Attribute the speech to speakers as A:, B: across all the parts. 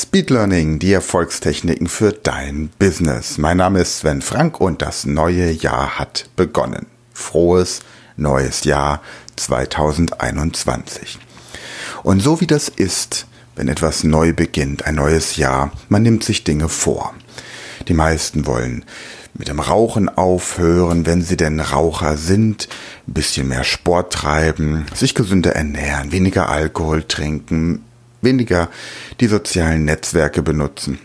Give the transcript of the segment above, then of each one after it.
A: Speed Learning, die Erfolgstechniken für dein Business. Mein Name ist Sven Frank und das neue Jahr hat begonnen. Frohes neues Jahr 2021. Und so wie das ist, wenn etwas neu beginnt, ein neues Jahr, man nimmt sich Dinge vor. Die meisten wollen mit dem Rauchen aufhören, wenn sie denn Raucher sind, ein bisschen mehr Sport treiben, sich gesünder ernähren, weniger Alkohol trinken, weniger die sozialen Netzwerke benutzen.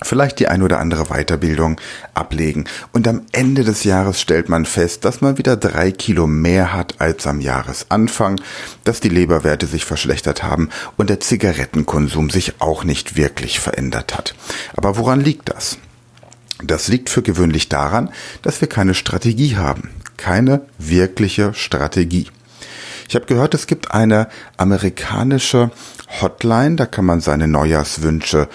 A: Vielleicht die ein oder andere Weiterbildung ablegen. Und am Ende des Jahres stellt man fest, dass man wieder drei Kilo mehr hat als am Jahresanfang, dass die Leberwerte sich verschlechtert haben und der Zigarettenkonsum sich auch nicht wirklich verändert hat. Aber woran liegt das? Das liegt für gewöhnlich daran, dass wir keine Strategie haben. Keine wirkliche Strategie. Ich habe gehört, es gibt eine amerikanische Hotline, da kann man seine Neujahrswünsche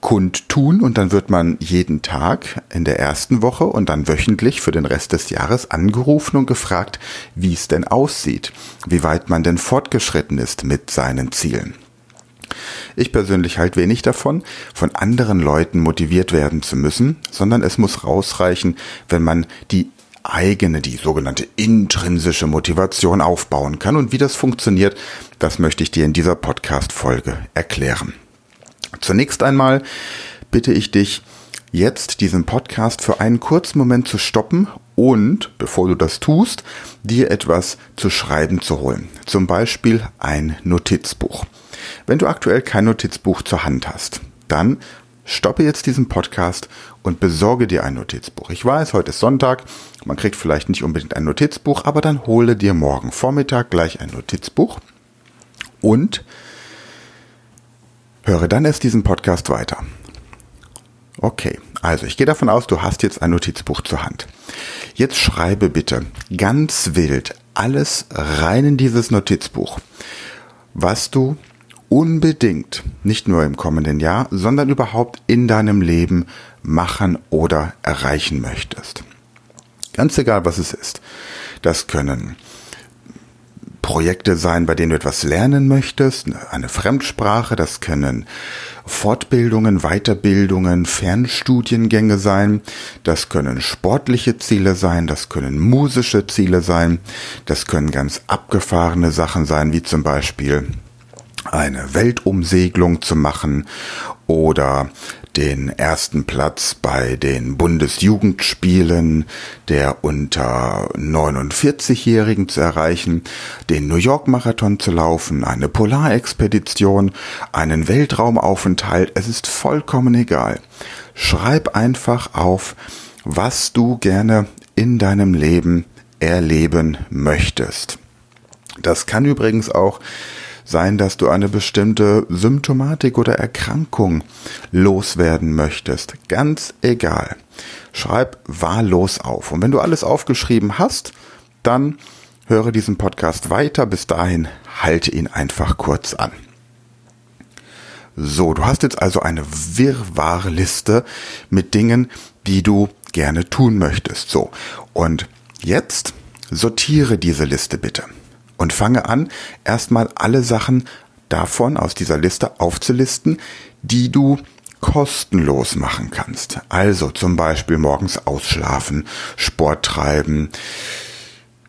A: kundtun und dann wird man jeden Tag in der ersten Woche und dann wöchentlich für den Rest des Jahres angerufen und gefragt, wie es denn aussieht, wie weit man denn fortgeschritten ist mit seinen Zielen. Ich persönlich halte wenig davon, von anderen Leuten motiviert werden zu müssen, sondern es muss rausreichen, wenn man die eigene, die sogenannte intrinsische Motivation aufbauen kann. Und wie das funktioniert, das möchte ich dir in dieser Podcast-Folge erklären. Zunächst einmal bitte ich dich, jetzt diesen Podcast für einen kurzen Moment zu stoppen und, bevor du das tust, dir etwas zu schreiben zu holen. Zum Beispiel ein Notizbuch. Wenn du aktuell kein Notizbuch zur Hand hast, dann stoppe jetzt diesen Podcast und besorge dir ein Notizbuch. Ich weiß, heute ist Sonntag, man kriegt vielleicht nicht unbedingt ein Notizbuch, aber dann hole dir morgen Vormittag gleich ein Notizbuch und höre dann erst diesen Podcast weiter. Okay, also ich gehe davon aus, du hast jetzt ein Notizbuch zur Hand. Jetzt schreibe bitte ganz wild alles rein in dieses Notizbuch, was du unbedingt, nicht nur im kommenden Jahr, sondern überhaupt in deinem Leben machen oder erreichen möchtest. Ganz egal, was es ist. Das können Projekte sein, bei denen du etwas lernen möchtest, eine Fremdsprache, das können Fortbildungen, Weiterbildungen, Fernstudiengänge sein, das können sportliche Ziele sein, das können musische Ziele sein, das können ganz abgefahrene Sachen sein, wie zum Beispiel eine Weltumsegelung zu machen oder den ersten Platz bei den Bundesjugendspielen der unter 49-Jährigen zu erreichen, den New York Marathon zu laufen, eine Polarexpedition, einen Weltraumaufenthalt, es ist vollkommen egal. Schreib einfach auf, was du gerne in deinem Leben erleben möchtest. Das kann übrigens auch sein, dass du eine bestimmte Symptomatik oder Erkrankung loswerden möchtest. Ganz egal. Schreib wahllos auf. Und wenn du alles aufgeschrieben hast, dann höre diesen Podcast weiter. Bis dahin halte ihn einfach kurz an. So, du hast jetzt also eine Wirrwarrliste mit Dingen, die du gerne tun möchtest. So, und jetzt sortiere diese Liste bitte und fange an, erstmal alle Sachen davon aus dieser Liste aufzulisten, die du kostenlos machen kannst. Also zum Beispiel morgens ausschlafen, Sport treiben,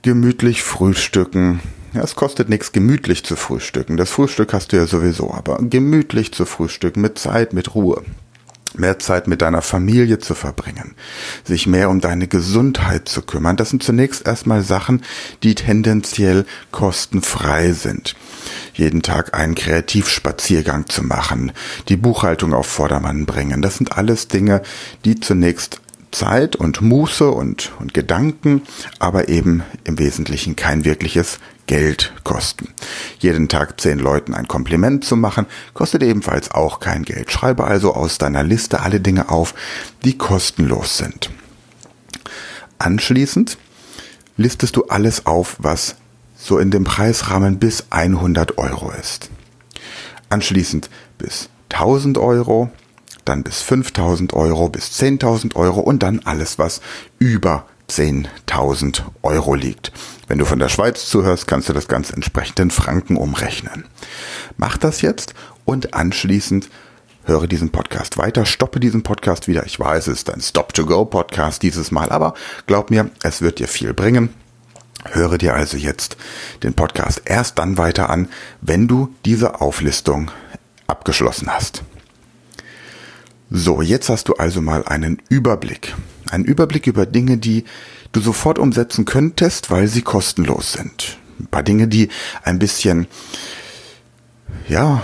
A: gemütlich frühstücken. Ja, es kostet nichts, gemütlich zu frühstücken. Das Frühstück hast du ja sowieso, aber gemütlich zu frühstücken, mit Zeit, mit Ruhe mehr Zeit mit deiner Familie zu verbringen, sich mehr um deine Gesundheit zu kümmern. Das sind zunächst erstmal Sachen, die tendenziell kostenfrei sind. Jeden Tag einen Kreativspaziergang zu machen, die Buchhaltung auf Vordermann bringen. Das sind alles Dinge, die zunächst Zeit und Muße und, und Gedanken, aber eben im Wesentlichen kein wirkliches Geld kosten. Jeden Tag zehn Leuten ein Kompliment zu machen, kostet ebenfalls auch kein Geld. Schreibe also aus deiner Liste alle Dinge auf, die kostenlos sind. Anschließend listest du alles auf, was so in dem Preisrahmen bis 100 Euro ist. Anschließend bis 1000 Euro, dann bis 5000 Euro, bis 10.000 Euro und dann alles, was über 10.000 Euro liegt. Wenn du von der Schweiz zuhörst, kannst du das Ganze entsprechend in Franken umrechnen. Mach das jetzt und anschließend höre diesen Podcast weiter, stoppe diesen Podcast wieder. Ich weiß, es ist ein Stop-to-Go-Podcast dieses Mal, aber glaub mir, es wird dir viel bringen. Höre dir also jetzt den Podcast erst dann weiter an, wenn du diese Auflistung abgeschlossen hast. So, jetzt hast du also mal einen Überblick. Einen Überblick über Dinge, die du sofort umsetzen könntest, weil sie kostenlos sind. Ein paar Dinge, die ein bisschen, ja,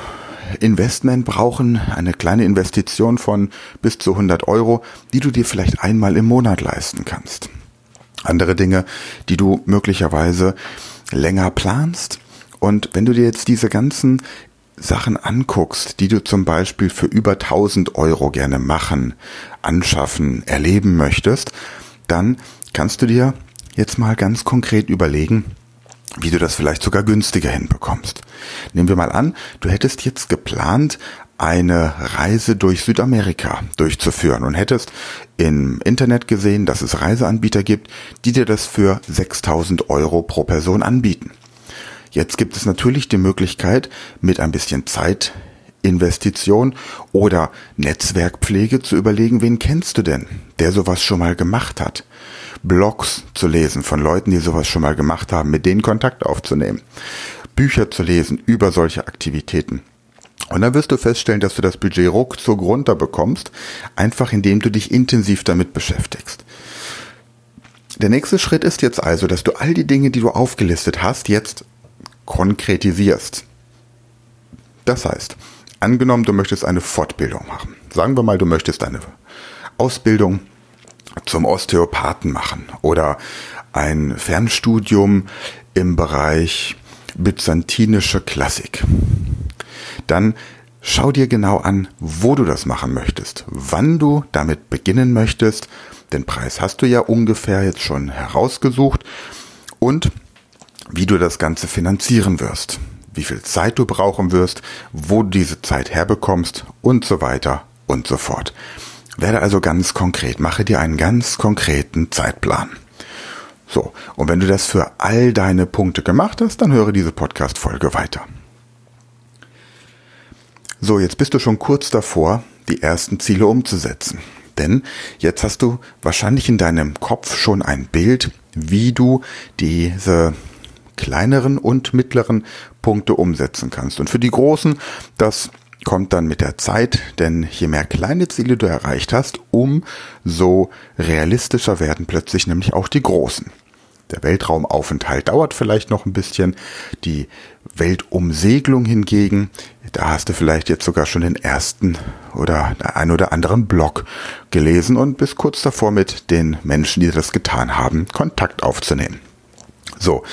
A: Investment brauchen, eine kleine Investition von bis zu 100 Euro, die du dir vielleicht einmal im Monat leisten kannst. Andere Dinge, die du möglicherweise länger planst. Und wenn du dir jetzt diese ganzen Sachen anguckst, die du zum Beispiel für über 1000 Euro gerne machen, anschaffen, erleben möchtest, dann kannst du dir jetzt mal ganz konkret überlegen, wie du das vielleicht sogar günstiger hinbekommst. Nehmen wir mal an, du hättest jetzt geplant, eine Reise durch Südamerika durchzuführen und hättest im Internet gesehen, dass es Reiseanbieter gibt, die dir das für 6000 Euro pro Person anbieten. Jetzt gibt es natürlich die Möglichkeit, mit ein bisschen Zeitinvestition oder Netzwerkpflege zu überlegen, wen kennst du denn, der sowas schon mal gemacht hat. Blogs zu lesen von Leuten, die sowas schon mal gemacht haben, mit denen Kontakt aufzunehmen. Bücher zu lesen über solche Aktivitäten. Und dann wirst du feststellen, dass du das Budget ruckzuck runter bekommst, einfach indem du dich intensiv damit beschäftigst. Der nächste Schritt ist jetzt also, dass du all die Dinge, die du aufgelistet hast, jetzt konkretisierst. Das heißt, angenommen, du möchtest eine Fortbildung machen. Sagen wir mal, du möchtest eine Ausbildung zum Osteopathen machen oder ein Fernstudium im Bereich byzantinische Klassik. Dann schau dir genau an, wo du das machen möchtest, wann du damit beginnen möchtest. Den Preis hast du ja ungefähr jetzt schon herausgesucht und wie du das Ganze finanzieren wirst, wie viel Zeit du brauchen wirst, wo du diese Zeit herbekommst und so weiter und so fort. Werde also ganz konkret, mache dir einen ganz konkreten Zeitplan. So, und wenn du das für all deine Punkte gemacht hast, dann höre diese Podcast-Folge weiter. So, jetzt bist du schon kurz davor, die ersten Ziele umzusetzen. Denn jetzt hast du wahrscheinlich in deinem Kopf schon ein Bild, wie du diese kleineren und mittleren Punkte umsetzen kannst. Und für die großen, das kommt dann mit der Zeit, denn je mehr kleine Ziele du erreicht hast, umso realistischer werden plötzlich nämlich auch die großen. Der Weltraumaufenthalt dauert vielleicht noch ein bisschen. Die Weltumsegelung hingegen, da hast du vielleicht jetzt sogar schon den ersten oder ein oder anderen Blog gelesen und bist kurz davor mit den Menschen, die das getan haben, Kontakt aufzunehmen. So,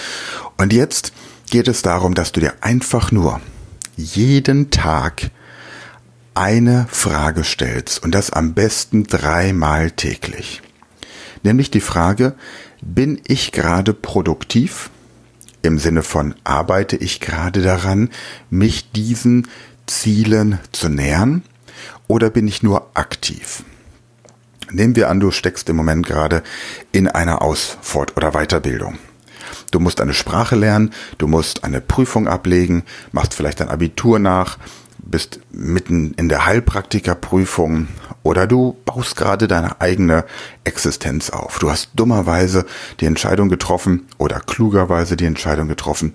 A: und jetzt geht es darum, dass du dir einfach nur jeden Tag eine Frage stellst und das am besten dreimal täglich. Nämlich die Frage, bin ich gerade produktiv? Im Sinne von, arbeite ich gerade daran, mich diesen Zielen zu nähern? Oder bin ich nur aktiv? Nehmen wir an, du steckst im Moment gerade in einer Aus-, Fort- oder Weiterbildung. Du musst eine Sprache lernen, du musst eine Prüfung ablegen, machst vielleicht ein Abitur nach, bist mitten in der Heilpraktikerprüfung oder du baust gerade deine eigene Existenz auf. Du hast dummerweise die Entscheidung getroffen oder klugerweise die Entscheidung getroffen,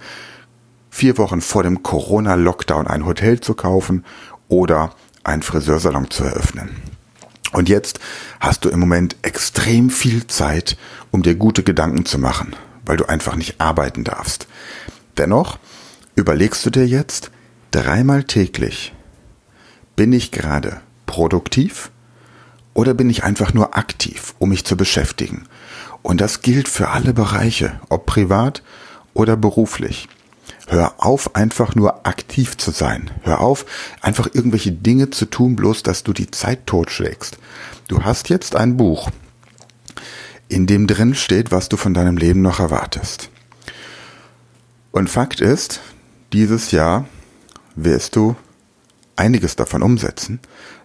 A: vier Wochen vor dem Corona-Lockdown ein Hotel zu kaufen oder einen Friseursalon zu eröffnen. Und jetzt hast du im Moment extrem viel Zeit, um dir gute Gedanken zu machen weil du einfach nicht arbeiten darfst. Dennoch überlegst du dir jetzt dreimal täglich, bin ich gerade produktiv oder bin ich einfach nur aktiv, um mich zu beschäftigen? Und das gilt für alle Bereiche, ob privat oder beruflich. Hör auf, einfach nur aktiv zu sein. Hör auf, einfach irgendwelche Dinge zu tun, bloß dass du die Zeit totschlägst. Du hast jetzt ein Buch, in dem drin steht, was du von deinem Leben noch erwartest. Und Fakt ist, dieses Jahr wirst du einiges davon umsetzen,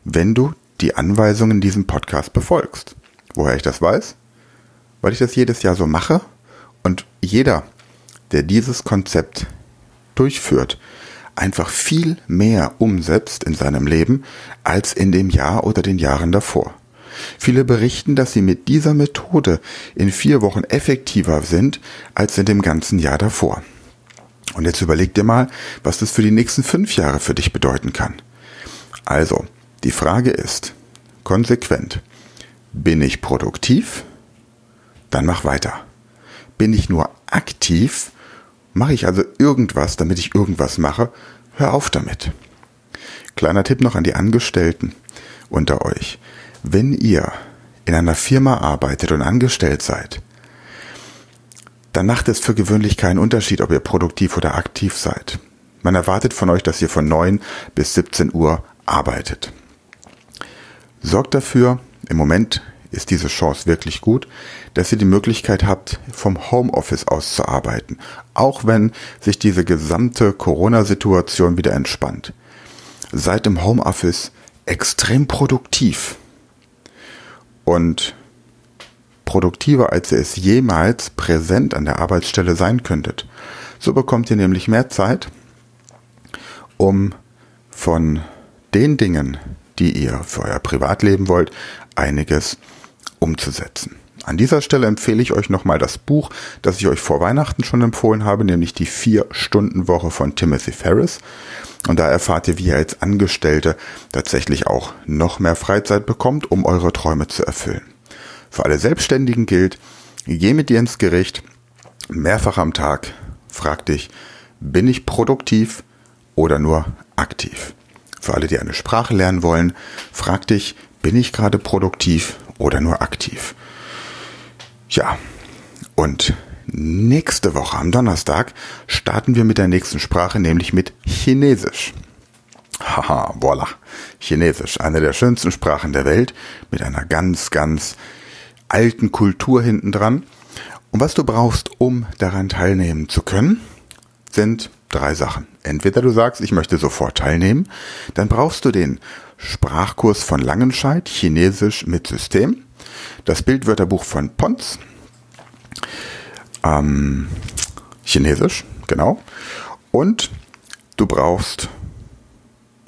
A: wenn du die Anweisungen in diesem Podcast befolgst. Woher ich das weiß? Weil ich das jedes Jahr so mache und jeder, der dieses Konzept durchführt, einfach viel mehr umsetzt in seinem Leben als in dem Jahr oder den Jahren davor. Viele berichten, dass sie mit dieser Methode in vier Wochen effektiver sind als in dem ganzen Jahr davor. Und jetzt überleg dir mal, was das für die nächsten fünf Jahre für dich bedeuten kann. Also, die Frage ist, konsequent, bin ich produktiv? Dann mach weiter. Bin ich nur aktiv? Mache ich also irgendwas, damit ich irgendwas mache? Hör auf damit. Kleiner Tipp noch an die Angestellten unter euch. Wenn ihr in einer Firma arbeitet und angestellt seid, dann macht es für gewöhnlich keinen Unterschied, ob ihr produktiv oder aktiv seid. Man erwartet von euch, dass ihr von 9 bis 17 Uhr arbeitet. Sorgt dafür, im Moment ist diese Chance wirklich gut, dass ihr die Möglichkeit habt, vom Homeoffice aus zu arbeiten, auch wenn sich diese gesamte Corona-Situation wieder entspannt. Seid im Homeoffice extrem produktiv und produktiver, als ihr es jemals präsent an der Arbeitsstelle sein könntet. So bekommt ihr nämlich mehr Zeit, um von den Dingen, die ihr für euer Privatleben wollt, einiges umzusetzen. An dieser Stelle empfehle ich euch nochmal das Buch, das ich euch vor Weihnachten schon empfohlen habe, nämlich die Vier-Stunden-Woche von Timothy Ferris. Und da erfahrt ihr, wie ihr als Angestellte tatsächlich auch noch mehr Freizeit bekommt, um eure Träume zu erfüllen. Für alle Selbstständigen gilt, geh mit dir ins Gericht, mehrfach am Tag, frag dich, bin ich produktiv oder nur aktiv? Für alle, die eine Sprache lernen wollen, frag dich, bin ich gerade produktiv oder nur aktiv? Ja, und nächste Woche am Donnerstag starten wir mit der nächsten Sprache, nämlich mit Chinesisch. Haha, voila. Chinesisch, eine der schönsten Sprachen der Welt, mit einer ganz, ganz alten Kultur hinten dran. Und was du brauchst, um daran teilnehmen zu können, sind drei Sachen. Entweder du sagst, ich möchte sofort teilnehmen, dann brauchst du den Sprachkurs von Langenscheid, Chinesisch mit System, das Bildwörterbuch von Pons, ähm, Chinesisch, genau, und du brauchst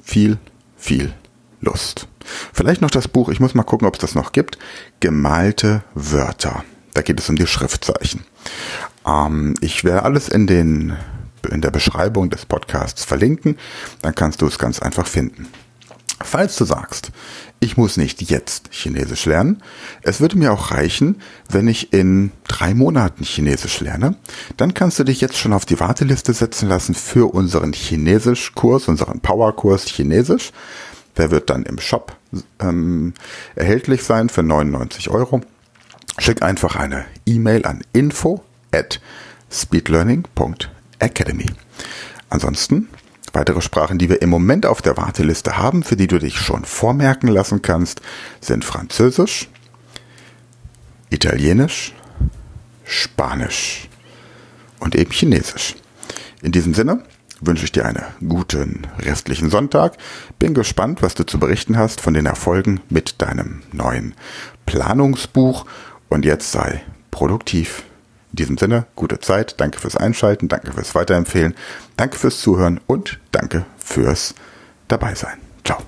A: viel, viel Lust. Vielleicht noch das Buch, ich muss mal gucken, ob es das noch gibt, Gemalte Wörter. Da geht es um die Schriftzeichen. Ähm, ich werde alles in, den, in der Beschreibung des Podcasts verlinken, dann kannst du es ganz einfach finden. Falls du sagst, ich muss nicht jetzt Chinesisch lernen, es würde mir auch reichen, wenn ich in drei Monaten Chinesisch lerne, dann kannst du dich jetzt schon auf die Warteliste setzen lassen für unseren Chinesisch-Kurs, unseren Power-Kurs Chinesisch. Der wird dann im Shop ähm, erhältlich sein für 99 Euro. Schick einfach eine E-Mail an info at speedlearning.academy. Ansonsten weitere Sprachen, die wir im Moment auf der Warteliste haben, für die du dich schon vormerken lassen kannst, sind Französisch, Italienisch, Spanisch und eben Chinesisch. In diesem Sinne, wünsche ich dir einen guten restlichen Sonntag. Bin gespannt, was du zu berichten hast von den Erfolgen mit deinem neuen Planungsbuch. Und jetzt sei produktiv. In diesem Sinne, gute Zeit. Danke fürs Einschalten. Danke fürs Weiterempfehlen. Danke fürs Zuhören und danke fürs Dabeisein. Ciao.